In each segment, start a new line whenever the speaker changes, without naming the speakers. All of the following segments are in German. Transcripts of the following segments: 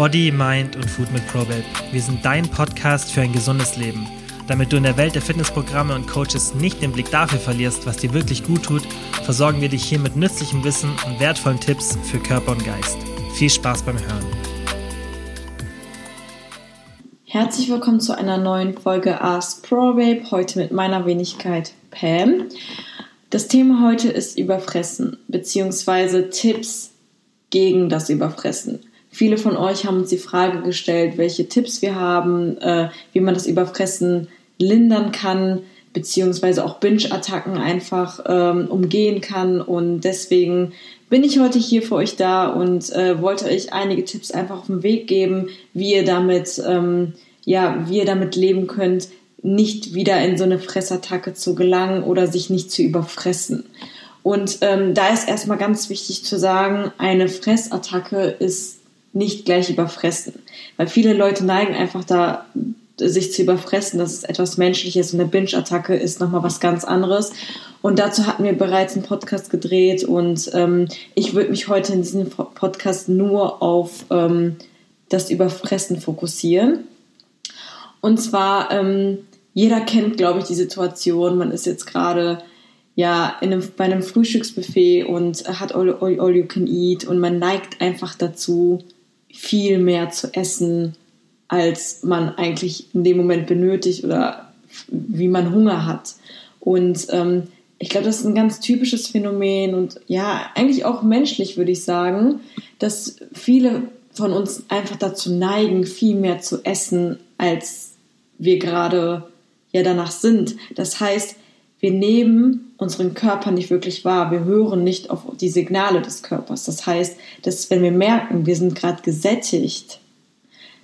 Body, Mind und Food mit ProBabe. Wir sind dein Podcast für ein gesundes Leben. Damit du in der Welt der Fitnessprogramme und Coaches nicht den Blick dafür verlierst, was dir wirklich gut tut, versorgen wir dich hier mit nützlichem Wissen und wertvollen Tipps für Körper und Geist. Viel Spaß beim Hören.
Herzlich willkommen zu einer neuen Folge Ask ProBabe, heute mit meiner Wenigkeit Pam. Das Thema heute ist Überfressen bzw. Tipps gegen das Überfressen. Viele von euch haben uns die Frage gestellt, welche Tipps wir haben, äh, wie man das Überfressen lindern kann, beziehungsweise auch Binge-Attacken einfach ähm, umgehen kann. Und deswegen bin ich heute hier für euch da und äh, wollte euch einige Tipps einfach auf den Weg geben, wie ihr damit, ähm, ja, wie ihr damit leben könnt, nicht wieder in so eine Fressattacke zu gelangen oder sich nicht zu überfressen. Und ähm, da ist erstmal ganz wichtig zu sagen, eine Fressattacke ist nicht gleich überfressen. Weil viele Leute neigen einfach da, sich zu überfressen. Das ist etwas Menschliches und eine Binge-Attacke ist nochmal was ganz anderes. Und dazu hatten wir bereits einen Podcast gedreht und ähm, ich würde mich heute in diesem Podcast nur auf ähm, das Überfressen fokussieren. Und zwar, ähm, jeder kennt, glaube ich, die Situation, man ist jetzt gerade ja in einem, bei einem Frühstücksbuffet und hat all, all, all you can eat und man neigt einfach dazu, viel mehr zu essen, als man eigentlich in dem Moment benötigt oder wie man Hunger hat. Und ähm, ich glaube, das ist ein ganz typisches Phänomen und ja, eigentlich auch menschlich, würde ich sagen, dass viele von uns einfach dazu neigen, viel mehr zu essen, als wir gerade ja danach sind. Das heißt, wir nehmen unseren Körper nicht wirklich wahr. Wir hören nicht auf die Signale des Körpers. Das heißt, dass wenn wir merken, wir sind gerade gesättigt,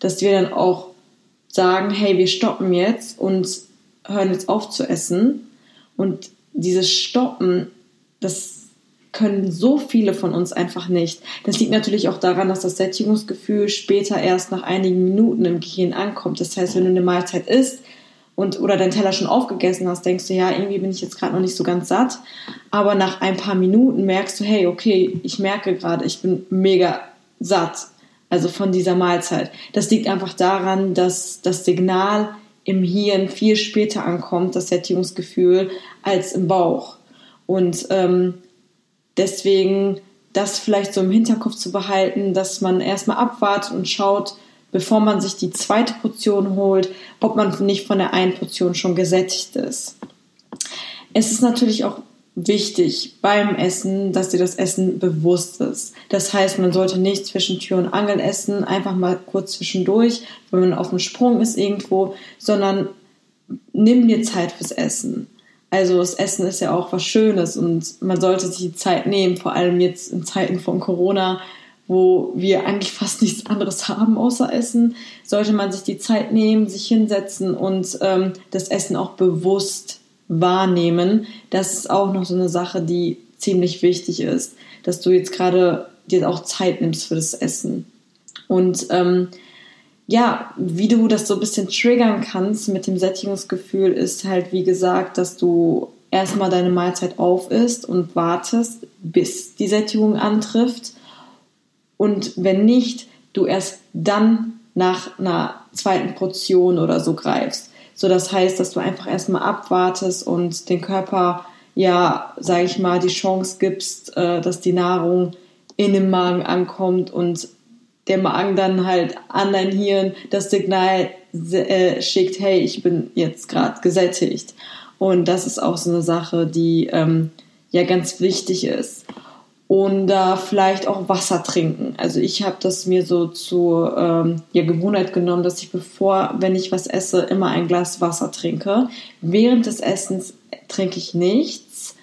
dass wir dann auch sagen, hey, wir stoppen jetzt und hören jetzt auf zu essen. Und dieses Stoppen, das können so viele von uns einfach nicht. Das liegt natürlich auch daran, dass das Sättigungsgefühl später erst nach einigen Minuten im Gehirn ankommt. Das heißt, wenn du eine Mahlzeit isst, und oder deinen Teller schon aufgegessen hast, denkst du, ja, irgendwie bin ich jetzt gerade noch nicht so ganz satt. Aber nach ein paar Minuten merkst du, hey, okay, ich merke gerade, ich bin mega satt. Also von dieser Mahlzeit. Das liegt einfach daran, dass das Signal im Hirn viel später ankommt, das Sättigungsgefühl, als im Bauch. Und ähm, deswegen das vielleicht so im Hinterkopf zu behalten, dass man erstmal abwartet und schaut, bevor man sich die zweite Portion holt, ob man nicht von der einen Portion schon gesättigt ist. Es ist natürlich auch wichtig beim Essen, dass dir das Essen bewusst ist. Das heißt, man sollte nicht zwischen Tür und Angel essen, einfach mal kurz zwischendurch, wenn man auf dem Sprung ist irgendwo, sondern nimm dir Zeit fürs Essen. Also das Essen ist ja auch was Schönes und man sollte sich die Zeit nehmen, vor allem jetzt in Zeiten von Corona, wo wir eigentlich fast nichts anderes haben außer Essen, sollte man sich die Zeit nehmen, sich hinsetzen und ähm, das Essen auch bewusst wahrnehmen. Das ist auch noch so eine Sache, die ziemlich wichtig ist, dass du jetzt gerade dir auch Zeit nimmst für das Essen. Und ähm, ja, wie du das so ein bisschen triggern kannst mit dem Sättigungsgefühl, ist halt, wie gesagt, dass du erstmal deine Mahlzeit auf isst und wartest, bis die Sättigung antrifft und wenn nicht, du erst dann nach einer zweiten Portion oder so greifst. So, das heißt, dass du einfach erstmal abwartest und den Körper, ja, sag ich mal, die Chance gibst, äh, dass die Nahrung in den Magen ankommt und der Magen dann halt an dein Hirn das Signal äh, schickt, hey, ich bin jetzt gerade gesättigt. Und das ist auch so eine Sache, die ähm, ja ganz wichtig ist und da vielleicht auch Wasser trinken. Also ich habe das mir so zur ähm, ja, Gewohnheit genommen, dass ich bevor, wenn ich was esse, immer ein Glas Wasser trinke. Während des Essens trinke ich nichts.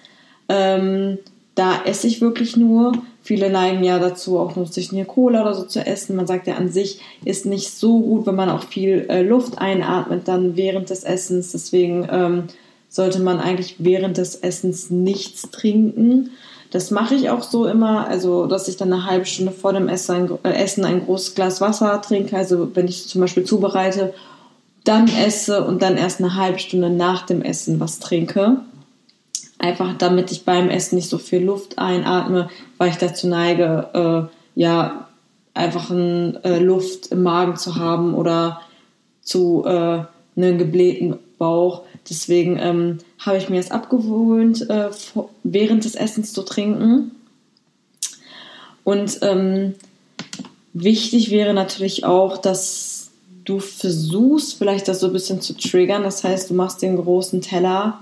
Ähm, da esse ich wirklich nur. Viele neigen ja dazu, auch nur sich eine Cola oder so zu essen. Man sagt ja an sich, ist nicht so gut, wenn man auch viel äh, Luft einatmet dann während des Essens. Deswegen ähm, sollte man eigentlich während des Essens nichts trinken. Das mache ich auch so immer, also dass ich dann eine halbe Stunde vor dem Essen ein, äh, Essen ein großes Glas Wasser trinke. Also wenn ich zum Beispiel zubereite, dann esse und dann erst eine halbe Stunde nach dem Essen was trinke. Einfach damit ich beim Essen nicht so viel Luft einatme, weil ich dazu neige, äh, ja, einfach ein, äh, Luft im Magen zu haben oder zu äh, einem geblähten Bauch. Deswegen ähm, habe ich mir es abgewöhnt, äh, während des Essens zu trinken. Und ähm, wichtig wäre natürlich auch, dass du versuchst, vielleicht das so ein bisschen zu triggern. Das heißt, du machst den großen Teller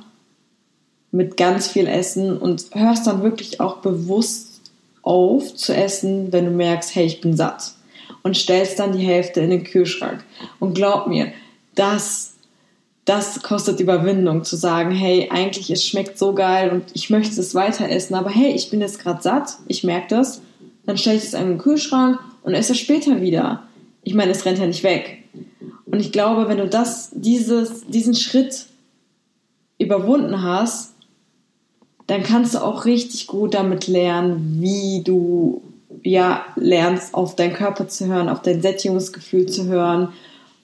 mit ganz viel Essen und hörst dann wirklich auch bewusst auf zu essen, wenn du merkst, hey, ich bin satt. Und stellst dann die Hälfte in den Kühlschrank. Und glaub mir, das, das kostet Überwindung zu sagen, hey, eigentlich es schmeckt so geil und ich möchte es weiter essen, aber hey, ich bin jetzt gerade satt, ich merke das, dann stelle ich es in den Kühlschrank und esse es später wieder. Ich meine, es rennt ja nicht weg. Und ich glaube, wenn du das, dieses, diesen Schritt überwunden hast, dann kannst du auch richtig gut damit lernen, wie du ja lernst, auf deinen Körper zu hören, auf dein Sättigungsgefühl zu hören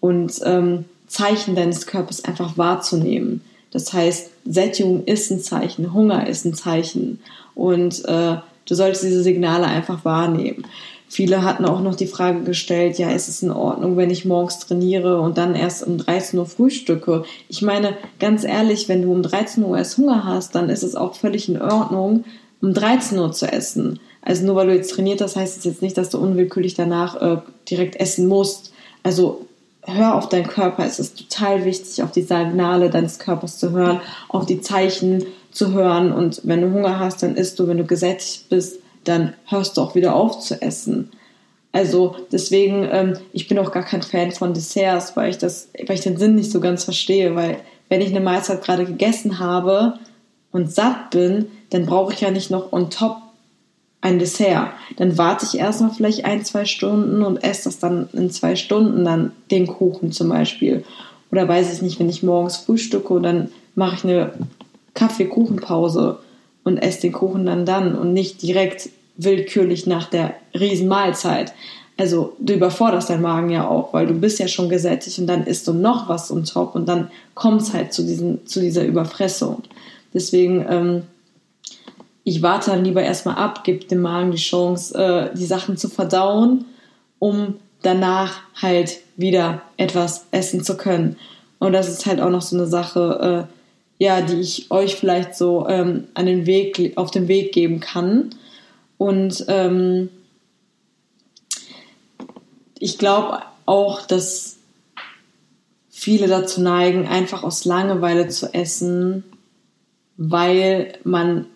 und ähm, Zeichen deines Körpers einfach wahrzunehmen. Das heißt, Sättigung ist ein Zeichen, Hunger ist ein Zeichen und äh, du solltest diese Signale einfach wahrnehmen. Viele hatten auch noch die Frage gestellt, ja, ist es in Ordnung, wenn ich morgens trainiere und dann erst um 13 Uhr frühstücke? Ich meine, ganz ehrlich, wenn du um 13 Uhr erst Hunger hast, dann ist es auch völlig in Ordnung, um 13 Uhr zu essen. Also nur weil du jetzt trainiert hast, heißt es jetzt nicht, dass du unwillkürlich danach äh, direkt essen musst. Also hör auf deinen Körper. Es ist total wichtig, auf die Signale deines Körpers zu hören, auf die Zeichen zu hören. Und wenn du Hunger hast, dann isst du. Wenn du gesättigt bist, dann hörst du auch wieder auf zu essen. Also deswegen, ähm, ich bin auch gar kein Fan von Desserts, weil ich das, weil ich den Sinn nicht so ganz verstehe, weil wenn ich eine Mahlzeit gerade gegessen habe und satt bin, dann brauche ich ja nicht noch on top ein Dessert. Dann warte ich erstmal vielleicht ein, zwei Stunden und esse das dann in zwei Stunden dann den Kuchen zum Beispiel. Oder weiß ich nicht, wenn ich morgens frühstücke und dann mache ich eine Kaffee-Kuchenpause und esse den Kuchen dann dann und nicht direkt willkürlich nach der Riesenmahlzeit. Also du überforderst deinen Magen ja auch, weil du bist ja schon gesättigt und dann isst du noch was on top und dann kommt es halt zu, diesen, zu dieser Überfressung. Deswegen, ähm, ich warte dann lieber erstmal ab, gebe dem Magen die Chance, äh, die Sachen zu verdauen, um danach halt wieder etwas essen zu können. Und das ist halt auch noch so eine Sache, äh, ja, die ich euch vielleicht so ähm, an den Weg, auf den Weg geben kann. Und ähm, ich glaube auch, dass viele dazu neigen, einfach aus Langeweile zu essen, weil man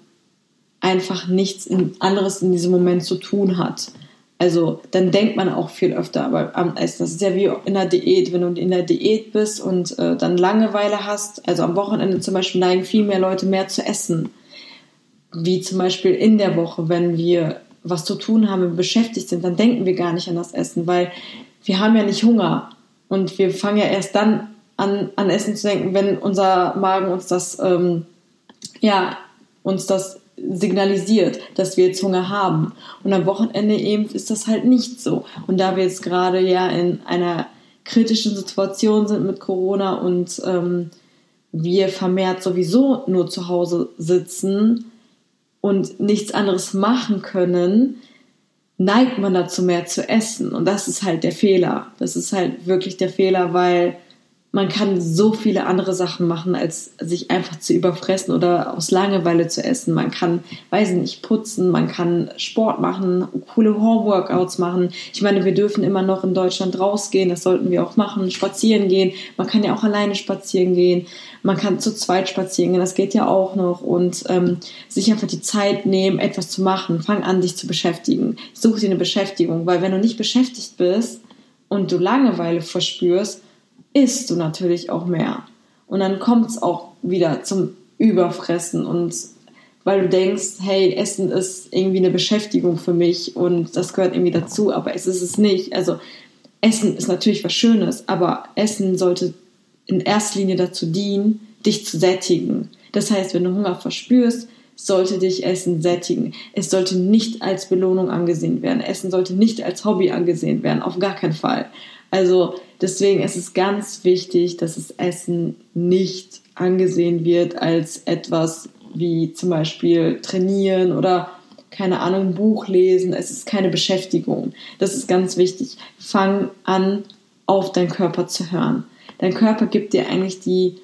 einfach nichts anderes in diesem Moment zu tun hat. Also dann denkt man auch viel öfter am Essen. Das ist ja wie in der Diät. Wenn du in der Diät bist und äh, dann Langeweile hast, also am Wochenende zum Beispiel neigen viel mehr Leute mehr zu essen. Wie zum Beispiel in der Woche, wenn wir was zu tun haben, wenn wir beschäftigt sind, dann denken wir gar nicht an das Essen, weil wir haben ja nicht Hunger. Und wir fangen ja erst dann an, an Essen zu denken, wenn unser Magen uns das, ähm, ja, uns das signalisiert, dass wir jetzt Hunger haben. Und am Wochenende eben ist das halt nicht so. Und da wir jetzt gerade ja in einer kritischen Situation sind mit Corona und ähm, wir vermehrt sowieso nur zu Hause sitzen und nichts anderes machen können, neigt man dazu mehr zu essen. Und das ist halt der Fehler. Das ist halt wirklich der Fehler, weil man kann so viele andere Sachen machen, als sich einfach zu überfressen oder aus Langeweile zu essen. Man kann, weiß nicht, putzen, man kann Sport machen, coole Homeworkouts machen. Ich meine, wir dürfen immer noch in Deutschland rausgehen, das sollten wir auch machen, spazieren gehen. Man kann ja auch alleine spazieren gehen. Man kann zu zweit spazieren gehen, das geht ja auch noch. Und ähm, sich einfach die Zeit nehmen, etwas zu machen. Fang an, dich zu beschäftigen. Such dir eine Beschäftigung, weil wenn du nicht beschäftigt bist und du Langeweile verspürst, isst du natürlich auch mehr. Und dann kommt es auch wieder zum Überfressen und weil du denkst, hey, Essen ist irgendwie eine Beschäftigung für mich und das gehört irgendwie dazu, aber es ist es nicht. Also Essen ist natürlich was Schönes, aber Essen sollte in erster Linie dazu dienen, dich zu sättigen. Das heißt, wenn du Hunger verspürst, sollte dich Essen sättigen. Es sollte nicht als Belohnung angesehen werden. Essen sollte nicht als Hobby angesehen werden, auf gar keinen Fall. Also deswegen ist es ganz wichtig, dass das Essen nicht angesehen wird als etwas wie zum Beispiel trainieren oder keine Ahnung, Buch lesen, es ist keine Beschäftigung. Das ist ganz wichtig. Fang an, auf deinen Körper zu hören. Dein Körper gibt dir eigentlich die,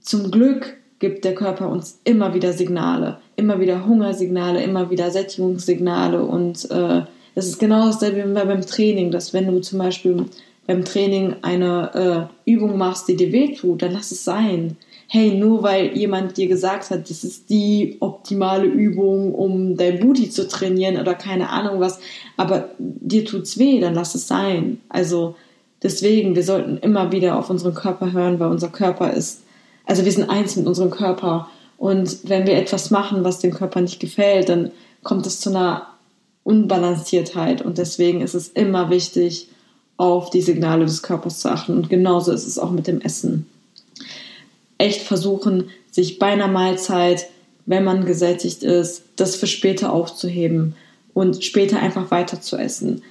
zum Glück gibt der Körper uns immer wieder Signale, immer wieder Hungersignale, immer wieder Sättigungssignale und äh, das ist genau dasselbe wie beim Training, dass wenn du zum Beispiel beim Training eine äh, Übung machst, die dir wehtut, dann lass es sein. Hey, nur weil jemand dir gesagt hat, das ist die optimale Übung, um dein Booty zu trainieren oder keine Ahnung was, aber dir tut's weh, dann lass es sein. Also deswegen, wir sollten immer wieder auf unseren Körper hören, weil unser Körper ist, also wir sind eins mit unserem Körper. Und wenn wir etwas machen, was dem Körper nicht gefällt, dann kommt es zu einer Unbalanciertheit. Und deswegen ist es immer wichtig, auf die Signale des Körpers zu achten. Und genauso ist es auch mit dem Essen. Echt versuchen, sich bei einer Mahlzeit, wenn man gesättigt ist, das für später aufzuheben und später einfach weiter zu essen.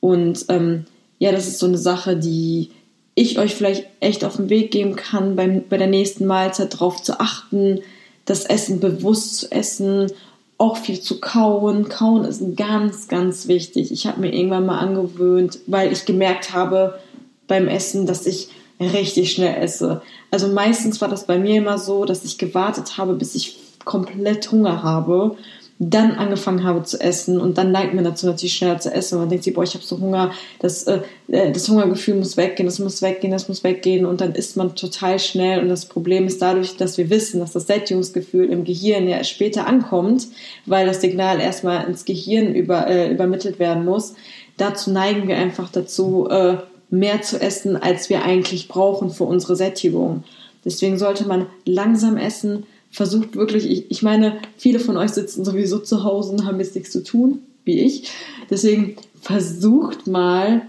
Und ähm, ja, das ist so eine Sache, die ich euch vielleicht echt auf den Weg geben kann, beim, bei der nächsten Mahlzeit darauf zu achten, das Essen bewusst zu essen auch viel zu kauen. Kauen ist ganz, ganz wichtig. Ich habe mir irgendwann mal angewöhnt, weil ich gemerkt habe beim Essen, dass ich richtig schnell esse. Also meistens war das bei mir immer so, dass ich gewartet habe, bis ich komplett Hunger habe dann angefangen habe zu essen und dann neigt man dazu natürlich schneller zu essen. Man denkt sich, boah, ich habe so Hunger, das, äh, äh, das Hungergefühl muss weggehen, das muss weggehen, das muss weggehen und dann isst man total schnell und das Problem ist dadurch, dass wir wissen, dass das Sättigungsgefühl im Gehirn ja später ankommt, weil das Signal erstmal ins Gehirn über, äh, übermittelt werden muss. Dazu neigen wir einfach dazu, äh, mehr zu essen, als wir eigentlich brauchen für unsere Sättigung. Deswegen sollte man langsam essen, versucht wirklich, ich, ich meine, viele von euch sitzen sowieso zu Hause und haben jetzt nichts zu tun, wie ich. Deswegen versucht mal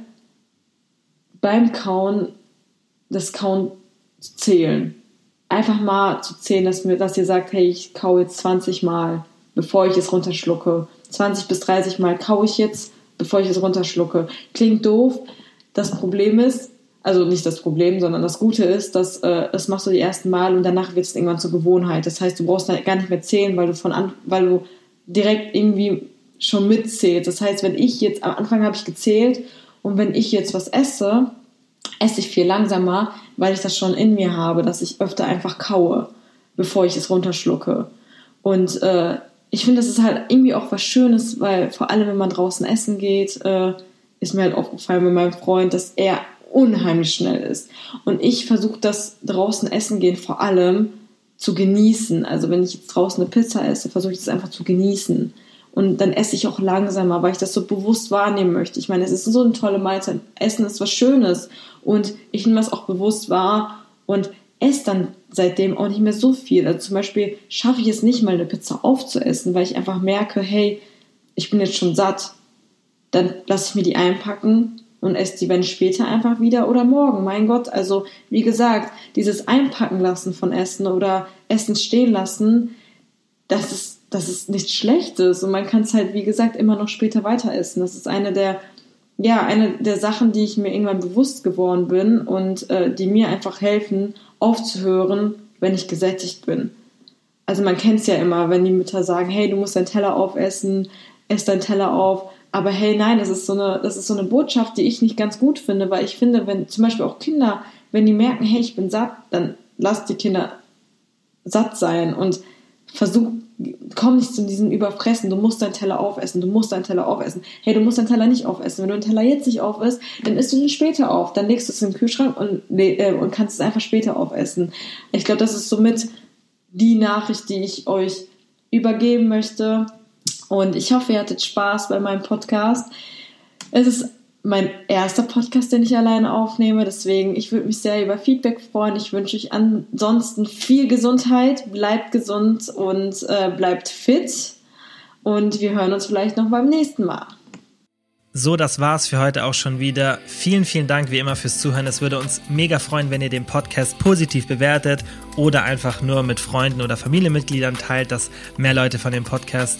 beim Kauen das Kauen zu zählen. Einfach mal zu zählen, dass, mir, dass ihr sagt, hey, ich kaue jetzt 20 Mal, bevor ich es runterschlucke. 20 bis 30 Mal kaue ich jetzt, bevor ich es runterschlucke. Klingt doof. Das Problem ist, also nicht das Problem, sondern das Gute ist, dass äh, das machst du die ersten Mal und danach wird es irgendwann zur Gewohnheit. Das heißt, du brauchst da gar nicht mehr zählen, weil du von an, weil du direkt irgendwie schon mitzählst. Das heißt, wenn ich jetzt am Anfang habe ich gezählt und wenn ich jetzt was esse, esse ich viel langsamer, weil ich das schon in mir habe, dass ich öfter einfach kaue, bevor ich es runterschlucke. Und äh, ich finde, das ist halt irgendwie auch was Schönes, weil vor allem, wenn man draußen essen geht, äh, ist mir halt aufgefallen mit meinem Freund, dass er unheimlich schnell ist. Und ich versuche das draußen essen gehen vor allem zu genießen. Also wenn ich jetzt draußen eine Pizza esse, versuche ich das einfach zu genießen. Und dann esse ich auch langsamer, weil ich das so bewusst wahrnehmen möchte. Ich meine, es ist so eine tolle Mahlzeit. Essen ist was Schönes. Und ich nehme das auch bewusst wahr und esse dann seitdem auch nicht mehr so viel. Also zum Beispiel schaffe ich es nicht mal, eine Pizza aufzuessen, weil ich einfach merke, hey, ich bin jetzt schon satt. Dann lasse ich mir die einpacken und esst die wenn später einfach wieder oder morgen. Mein Gott, also wie gesagt, dieses Einpacken lassen von Essen oder Essen stehen lassen, das ist, das ist nichts Schlechtes und man kann es halt, wie gesagt, immer noch später weiter essen. Das ist eine der, ja, eine der Sachen, die ich mir irgendwann bewusst geworden bin und äh, die mir einfach helfen, aufzuhören, wenn ich gesättigt bin. Also man kennt es ja immer, wenn die Mütter sagen, hey, du musst deinen Teller aufessen, ess deinen Teller auf aber hey, nein, das ist so eine, das ist so eine Botschaft, die ich nicht ganz gut finde, weil ich finde, wenn zum Beispiel auch Kinder, wenn die merken, hey, ich bin satt, dann lass die Kinder satt sein und versuch, komm nicht zu diesem Überfressen, du musst deinen Teller aufessen, du musst deinen Teller aufessen. Hey, du musst deinen Teller nicht aufessen. Wenn du deinen Teller jetzt nicht aufisst, dann isst du ihn später auf. Dann legst du es im Kühlschrank und, äh, und kannst es einfach später aufessen. Ich glaube, das ist somit die Nachricht, die ich euch übergeben möchte. Und ich hoffe, ihr hattet Spaß bei meinem Podcast. Es ist mein erster Podcast, den ich alleine aufnehme. Deswegen, ich würde mich sehr über Feedback freuen. Ich wünsche euch ansonsten viel Gesundheit. Bleibt gesund und äh, bleibt fit. Und wir hören uns vielleicht noch beim nächsten Mal.
So, das war's für heute auch schon wieder. Vielen, vielen Dank wie immer fürs Zuhören. Es würde uns mega freuen, wenn ihr den Podcast positiv bewertet oder einfach nur mit Freunden oder Familienmitgliedern teilt, dass mehr Leute von dem Podcast